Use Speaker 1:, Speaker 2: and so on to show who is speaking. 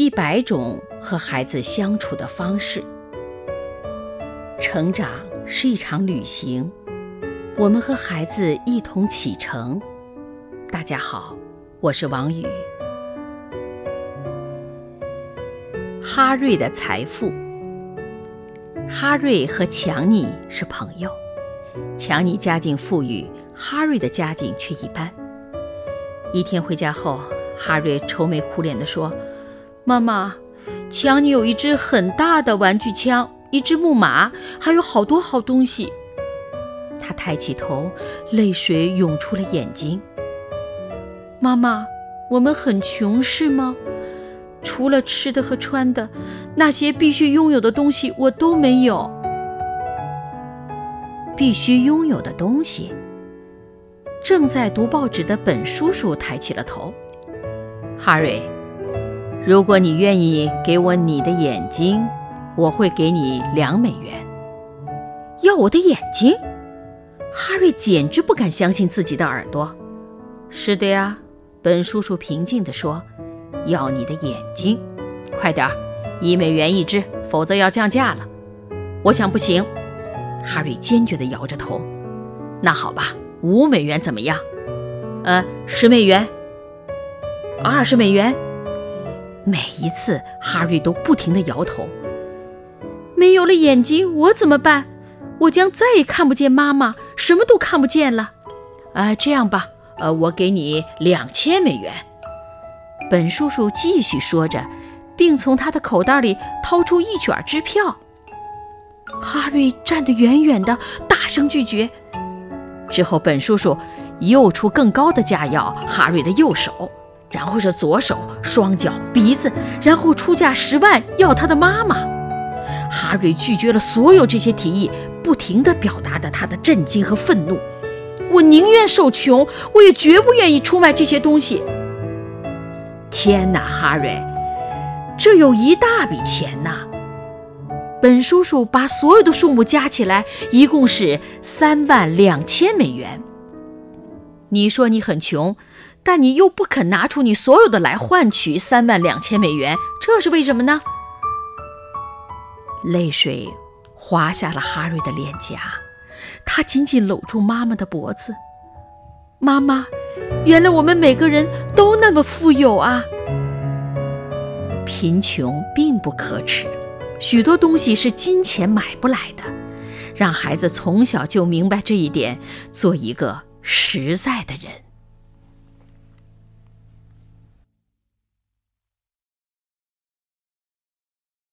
Speaker 1: 一百种和孩子相处的方式。成长是一场旅行，我们和孩子一同启程。大家好，我是王宇。哈瑞的财富。哈瑞和强尼是朋友，强尼家境富裕，哈瑞的家境却一般。一天回家后，哈瑞愁眉苦脸地说：“妈妈，墙里有一支很大的玩具枪，一只木马，还有好多好东西。”他抬起头，泪水涌出了眼睛。“妈妈，我们很穷是吗？除了吃的和穿的，那些必须拥有的东西我都没有。必须拥有的东西。”正在读报纸的本叔叔抬起了头。哈瑞，如果你愿意给我你的眼睛，我会给你两美元。要我的眼睛？哈瑞简直不敢相信自己的耳朵。是的呀，本叔叔平静地说：“要你的眼睛，快点儿，一美元一只，否则要降价了。”我想不行。哈瑞坚决地摇着头。那好吧。五美元怎么样？呃，十美元，二十美元。每一次，哈瑞都不停地摇头。没有了眼睛，我怎么办？我将再也看不见妈妈，什么都看不见了。啊，这样吧，呃，我给你两千美元。本叔叔继续说着，并从他的口袋里掏出一卷支票。哈瑞站得远远的，大声拒绝。之后，本叔叔又出更高的价要哈瑞的右手，然后是左手、双脚、鼻子，然后出价十万要他的妈妈。哈瑞拒绝了所有这些提议，不停地表达着他的震惊和愤怒。我宁愿受穷，我也绝不愿意出卖这些东西。天哪，哈瑞，这有一大笔钱呐！本叔叔把所有的数目加起来，一共是三万两千美元。你说你很穷，但你又不肯拿出你所有的来换取三万两千美元，这是为什么呢？泪水滑下了哈瑞的脸颊，他紧紧搂住妈妈的脖子。妈妈，原来我们每个人都那么富有啊！贫穷并不可耻。许多东西是金钱买不来的，让孩子从小就明白这一点，做一个实在的人。